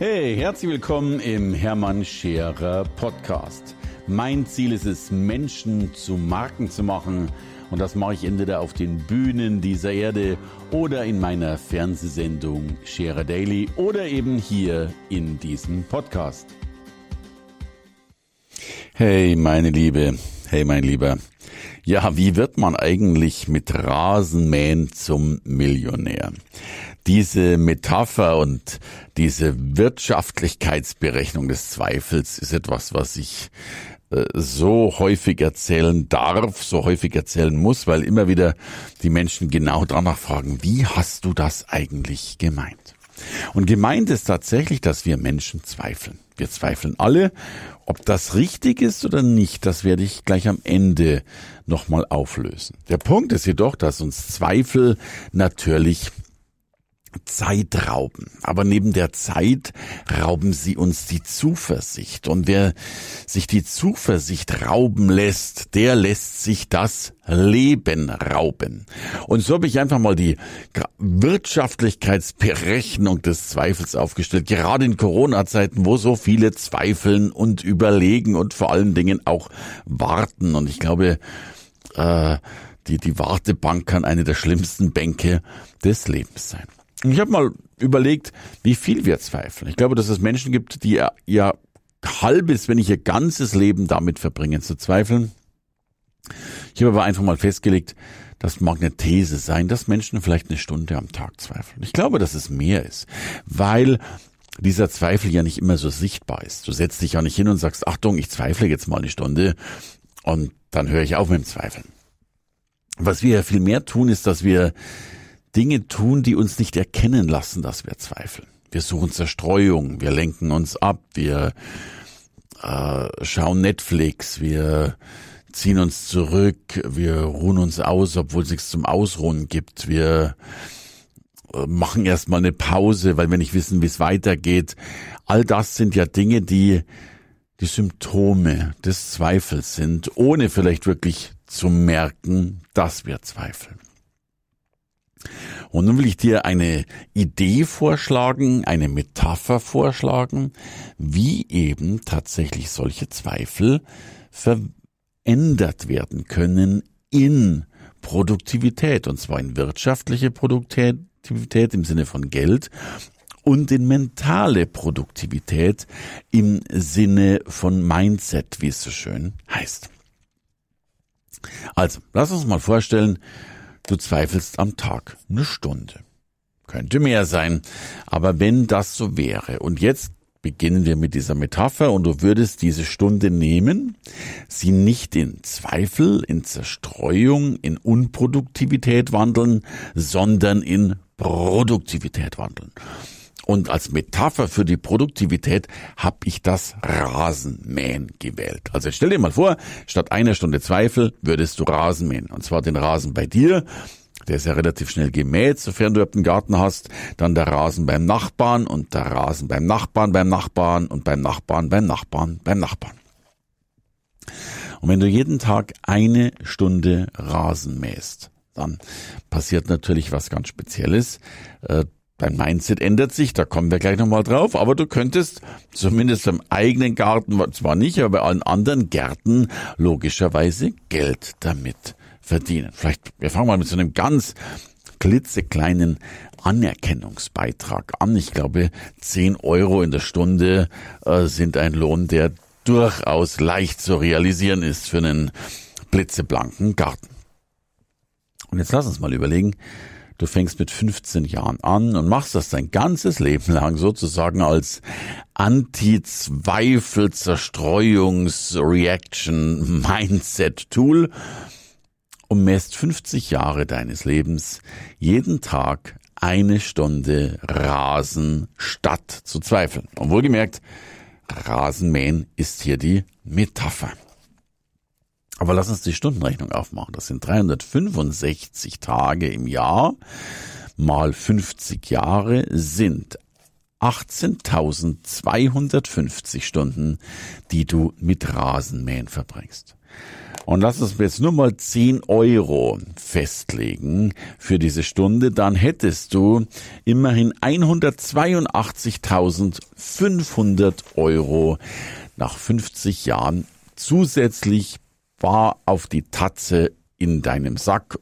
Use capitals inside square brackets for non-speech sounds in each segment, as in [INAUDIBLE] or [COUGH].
Hey, herzlich willkommen im Hermann Scherer Podcast. Mein Ziel ist es, Menschen zu Marken zu machen. Und das mache ich entweder auf den Bühnen dieser Erde oder in meiner Fernsehsendung Scherer Daily oder eben hier in diesem Podcast. Hey, meine Liebe. Hey, mein Lieber. Ja, wie wird man eigentlich mit Rasenmähen zum Millionär? Diese Metapher und diese Wirtschaftlichkeitsberechnung des Zweifels ist etwas, was ich äh, so häufig erzählen darf, so häufig erzählen muss, weil immer wieder die Menschen genau danach fragen, wie hast du das eigentlich gemeint? Und gemeint ist tatsächlich, dass wir Menschen zweifeln. Wir zweifeln alle. Ob das richtig ist oder nicht, das werde ich gleich am Ende nochmal auflösen. Der Punkt ist jedoch, dass uns Zweifel natürlich Zeit rauben. Aber neben der Zeit rauben sie uns die Zuversicht. Und wer sich die Zuversicht rauben lässt, der lässt sich das Leben rauben. Und so habe ich einfach mal die Wirtschaftlichkeitsberechnung des Zweifels aufgestellt. Gerade in Corona-Zeiten, wo so viele zweifeln und überlegen und vor allen Dingen auch warten. Und ich glaube, äh, die, die Wartebank kann eine der schlimmsten Bänke des Lebens sein. Ich habe mal überlegt, wie viel wir zweifeln. Ich glaube, dass es Menschen gibt, die ja halbes, wenn nicht ihr ganzes Leben damit verbringen zu zweifeln. Ich habe aber einfach mal festgelegt, das mag eine These sein, dass Menschen vielleicht eine Stunde am Tag zweifeln. Ich glaube, dass es mehr ist, weil dieser Zweifel ja nicht immer so sichtbar ist. Du setzt dich ja nicht hin und sagst, Achtung, ich zweifle jetzt mal eine Stunde und dann höre ich auf mit dem Zweifeln. Was wir ja viel mehr tun, ist, dass wir Dinge tun, die uns nicht erkennen lassen, dass wir zweifeln. Wir suchen Zerstreuung, wir lenken uns ab, wir äh, schauen Netflix, wir ziehen uns zurück, wir ruhen uns aus, obwohl es nichts zum Ausruhen gibt. Wir äh, machen erstmal eine Pause, weil wir nicht wissen, wie es weitergeht. All das sind ja Dinge, die die Symptome des Zweifels sind, ohne vielleicht wirklich zu merken, dass wir zweifeln. Und nun will ich dir eine Idee vorschlagen, eine Metapher vorschlagen, wie eben tatsächlich solche Zweifel verändert werden können in Produktivität, und zwar in wirtschaftliche Produktivität im Sinne von Geld und in mentale Produktivität im Sinne von Mindset, wie es so schön heißt. Also, lass uns mal vorstellen, Du zweifelst am Tag eine Stunde. Könnte mehr sein, aber wenn das so wäre, und jetzt beginnen wir mit dieser Metapher und du würdest diese Stunde nehmen, sie nicht in Zweifel, in Zerstreuung, in Unproduktivität wandeln, sondern in Produktivität wandeln. Und als Metapher für die Produktivität habe ich das Rasenmähen gewählt. Also stell dir mal vor, statt einer Stunde Zweifel würdest du Rasen mähen. Und zwar den Rasen bei dir. Der ist ja relativ schnell gemäht, sofern du einen Garten hast. Dann der Rasen beim Nachbarn und der Rasen beim Nachbarn beim Nachbarn und beim Nachbarn beim Nachbarn beim Nachbarn. Und wenn du jeden Tag eine Stunde Rasen mähst, dann passiert natürlich was ganz Spezielles. Dein Mindset ändert sich, da kommen wir gleich nochmal drauf, aber du könntest zumindest im eigenen Garten, zwar nicht, aber bei allen anderen Gärten logischerweise Geld damit verdienen. Vielleicht, wir fangen mal mit so einem ganz klitzekleinen Anerkennungsbeitrag an. Ich glaube, 10 Euro in der Stunde äh, sind ein Lohn, der durchaus leicht zu realisieren ist für einen blitzeblanken Garten. Und jetzt lass uns mal überlegen, Du fängst mit 15 Jahren an und machst das dein ganzes Leben lang sozusagen als Anti-Zweifel-Zerstreuungs-Reaction-Mindset-Tool und mäst 50 Jahre deines Lebens jeden Tag eine Stunde Rasen statt zu zweifeln. Und wohlgemerkt, Rasenmähen ist hier die Metapher. Aber lass uns die Stundenrechnung aufmachen. Das sind 365 Tage im Jahr mal 50 Jahre sind 18.250 Stunden, die du mit Rasenmähen verbringst. Und lass uns jetzt nur mal 10 Euro festlegen für diese Stunde, dann hättest du immerhin 182.500 Euro nach 50 Jahren zusätzlich bar auf die Tatze in deinem Sack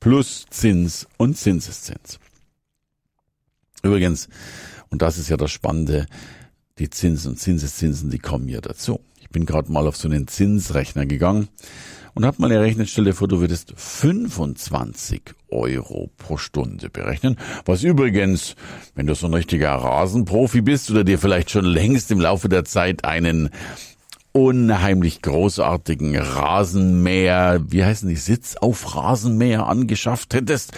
plus Zins und Zinseszins. Übrigens, und das ist ja das Spannende, die Zinsen und Zinseszinsen, die kommen ja dazu. Ich bin gerade mal auf so einen Zinsrechner gegangen und habe mal errechnet, stell dir vor, du würdest 25 Euro pro Stunde berechnen, was übrigens, wenn du so ein richtiger Rasenprofi bist oder dir vielleicht schon längst im Laufe der Zeit einen unheimlich großartigen Rasenmäher, wie heißen die, Sitz auf Rasenmäher angeschafft hättest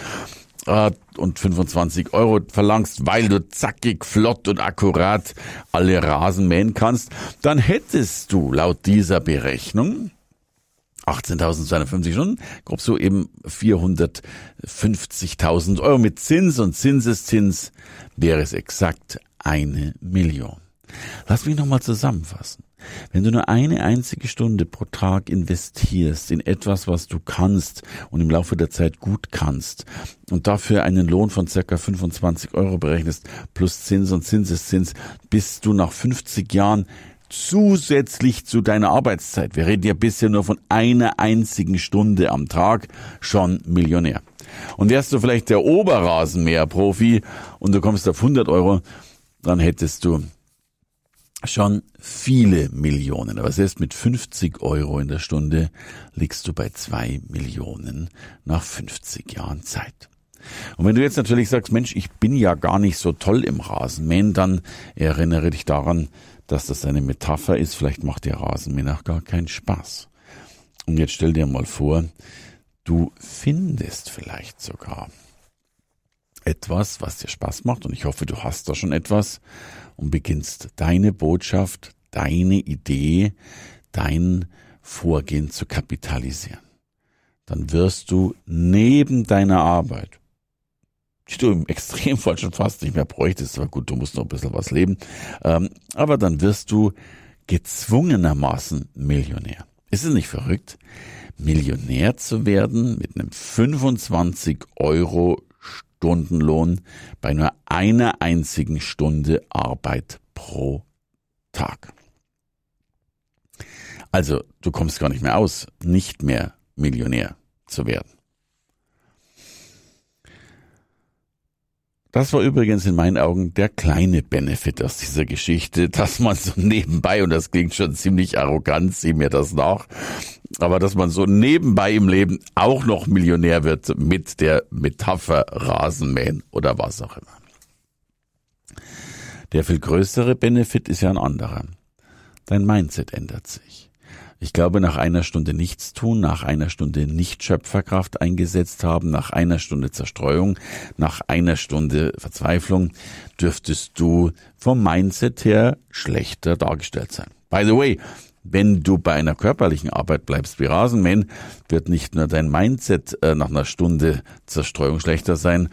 äh, und 25 Euro verlangst, weil du zackig, flott und akkurat alle Rasen mähen kannst, dann hättest du laut dieser Berechnung 18.250 Stunden, grob so eben 450.000 Euro mit Zins und Zinseszins wäre es exakt eine Million. Lass mich nochmal zusammenfassen. Wenn du nur eine einzige Stunde pro Tag investierst in etwas, was du kannst und im Laufe der Zeit gut kannst und dafür einen Lohn von circa 25 Euro berechnest plus Zins und Zinseszins, bist du nach 50 Jahren zusätzlich zu deiner Arbeitszeit, wir reden ja bisher nur von einer einzigen Stunde am Tag, schon Millionär. Und wärst du vielleicht der Oberrasenmäher-Profi und du kommst auf 100 Euro, dann hättest du schon viele Millionen. Aber selbst mit 50 Euro in der Stunde liegst du bei zwei Millionen nach 50 Jahren Zeit. Und wenn du jetzt natürlich sagst, Mensch, ich bin ja gar nicht so toll im Rasenmähen, dann erinnere dich daran, dass das eine Metapher ist. Vielleicht macht dir Rasenmähen auch gar keinen Spaß. Und jetzt stell dir mal vor, du findest vielleicht sogar etwas, was dir Spaß macht. Und ich hoffe, du hast da schon etwas und beginnst deine Botschaft, deine Idee, dein Vorgehen zu kapitalisieren. Dann wirst du neben deiner Arbeit, die du im [LAUGHS] Extremfall schon fast nicht mehr bräuchtest, aber gut, du musst noch ein bisschen was leben, ähm, aber dann wirst du gezwungenermaßen Millionär. Ist es nicht verrückt? Millionär zu werden mit einem 25 Euro Stundenlohn bei nur einer einzigen Stunde Arbeit pro Tag. Also, du kommst gar nicht mehr aus, nicht mehr Millionär zu werden. Das war übrigens in meinen Augen der kleine Benefit aus dieser Geschichte, [LAUGHS] dass man so nebenbei, und das klingt schon ziemlich arrogant, sieh mir das nach, aber dass man so nebenbei im Leben auch noch Millionär wird mit der Metapher Rasenmähen oder was auch immer. Der viel größere Benefit ist ja ein anderer. Dein Mindset ändert sich. Ich glaube, nach einer Stunde nichts tun, nach einer Stunde nicht Schöpferkraft eingesetzt haben, nach einer Stunde Zerstreuung, nach einer Stunde Verzweiflung, dürftest du vom Mindset her schlechter dargestellt sein. By the way, wenn du bei einer körperlichen Arbeit bleibst wie Rasenmähen, wird nicht nur dein Mindset äh, nach einer Stunde Zerstreuung schlechter sein,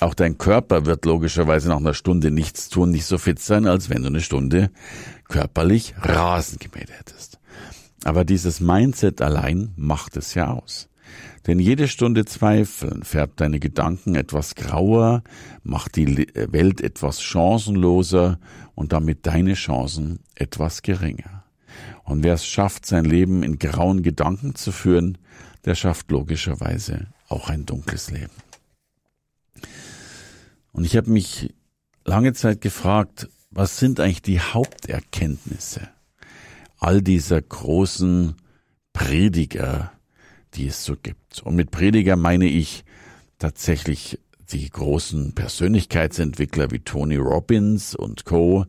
auch dein Körper wird logischerweise nach einer Stunde nichts tun, nicht so fit sein, als wenn du eine Stunde körperlich Rasen gemäht hättest. Aber dieses Mindset allein macht es ja aus. Denn jede Stunde Zweifeln färbt deine Gedanken etwas grauer, macht die Welt etwas chancenloser und damit deine Chancen etwas geringer. Und wer es schafft, sein Leben in grauen Gedanken zu führen, der schafft logischerweise auch ein dunkles Leben. Und ich habe mich lange Zeit gefragt, was sind eigentlich die Haupterkenntnisse all dieser großen Prediger, die es so gibt. Und mit Prediger meine ich tatsächlich die großen Persönlichkeitsentwickler wie Tony Robbins und Co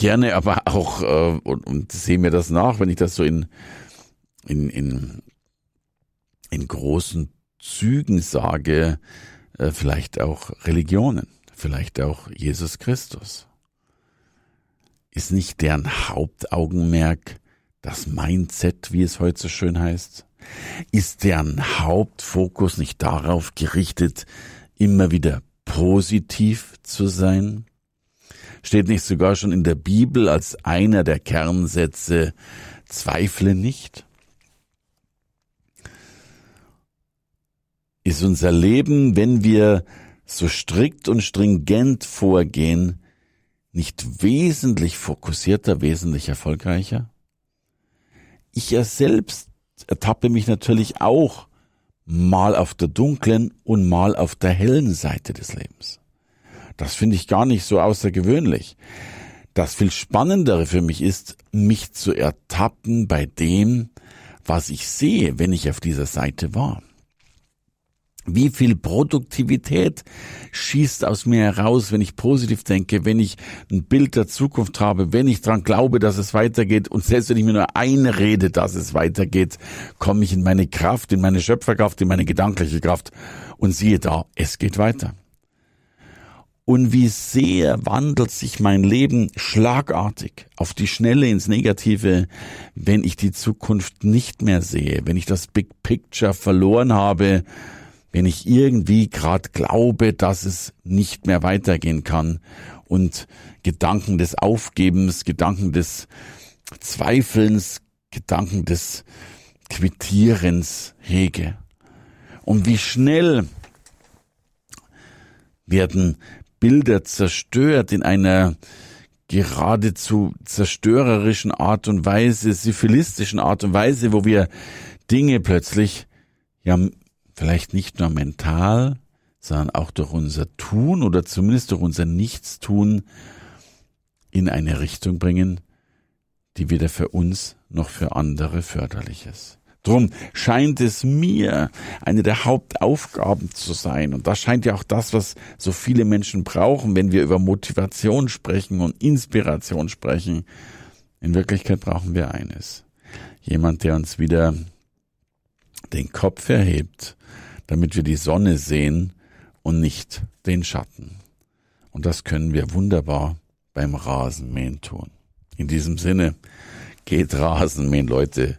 gerne aber auch äh, und, und sehe mir das nach, wenn ich das so in, in, in, in großen Zügen sage, äh, vielleicht auch Religionen, vielleicht auch Jesus Christus. Ist nicht deren Hauptaugenmerk das Mindset, wie es heute so schön heißt? Ist deren Hauptfokus nicht darauf gerichtet, immer wieder positiv zu sein? Steht nicht sogar schon in der Bibel als einer der Kernsätze, zweifle nicht? ist unser Leben, wenn wir so strikt und stringent vorgehen, nicht wesentlich fokussierter, wesentlich erfolgreicher? Ich ja selbst ertappe mich natürlich auch mal auf der dunklen und mal auf der hellen Seite des Lebens. Das finde ich gar nicht so außergewöhnlich. Das viel Spannendere für mich ist, mich zu ertappen bei dem, was ich sehe, wenn ich auf dieser Seite war. Wie viel Produktivität schießt aus mir heraus, wenn ich positiv denke, wenn ich ein Bild der Zukunft habe, wenn ich dran glaube, dass es weitergeht und selbst wenn ich mir nur einrede, dass es weitergeht, komme ich in meine Kraft, in meine Schöpferkraft, in meine gedankliche Kraft und siehe da, es geht weiter. Und wie sehr wandelt sich mein Leben schlagartig auf die Schnelle ins Negative, wenn ich die Zukunft nicht mehr sehe, wenn ich das Big Picture verloren habe, wenn ich irgendwie gerade glaube, dass es nicht mehr weitergehen kann und Gedanken des Aufgebens, Gedanken des Zweifelns, Gedanken des Quittierens hege. Und wie schnell werden Bilder zerstört in einer geradezu zerstörerischen Art und Weise, syphilistischen Art und Weise, wo wir Dinge plötzlich ja vielleicht nicht nur mental, sondern auch durch unser Tun oder zumindest durch unser Nichtstun in eine Richtung bringen, die weder für uns noch für andere förderlich ist. Drum scheint es mir eine der Hauptaufgaben zu sein. Und das scheint ja auch das, was so viele Menschen brauchen, wenn wir über Motivation sprechen und Inspiration sprechen. In Wirklichkeit brauchen wir eines. Jemand, der uns wieder den Kopf erhebt, damit wir die Sonne sehen und nicht den Schatten. Und das können wir wunderbar beim Rasenmähen tun. In diesem Sinne, geht Rasenmähen, Leute,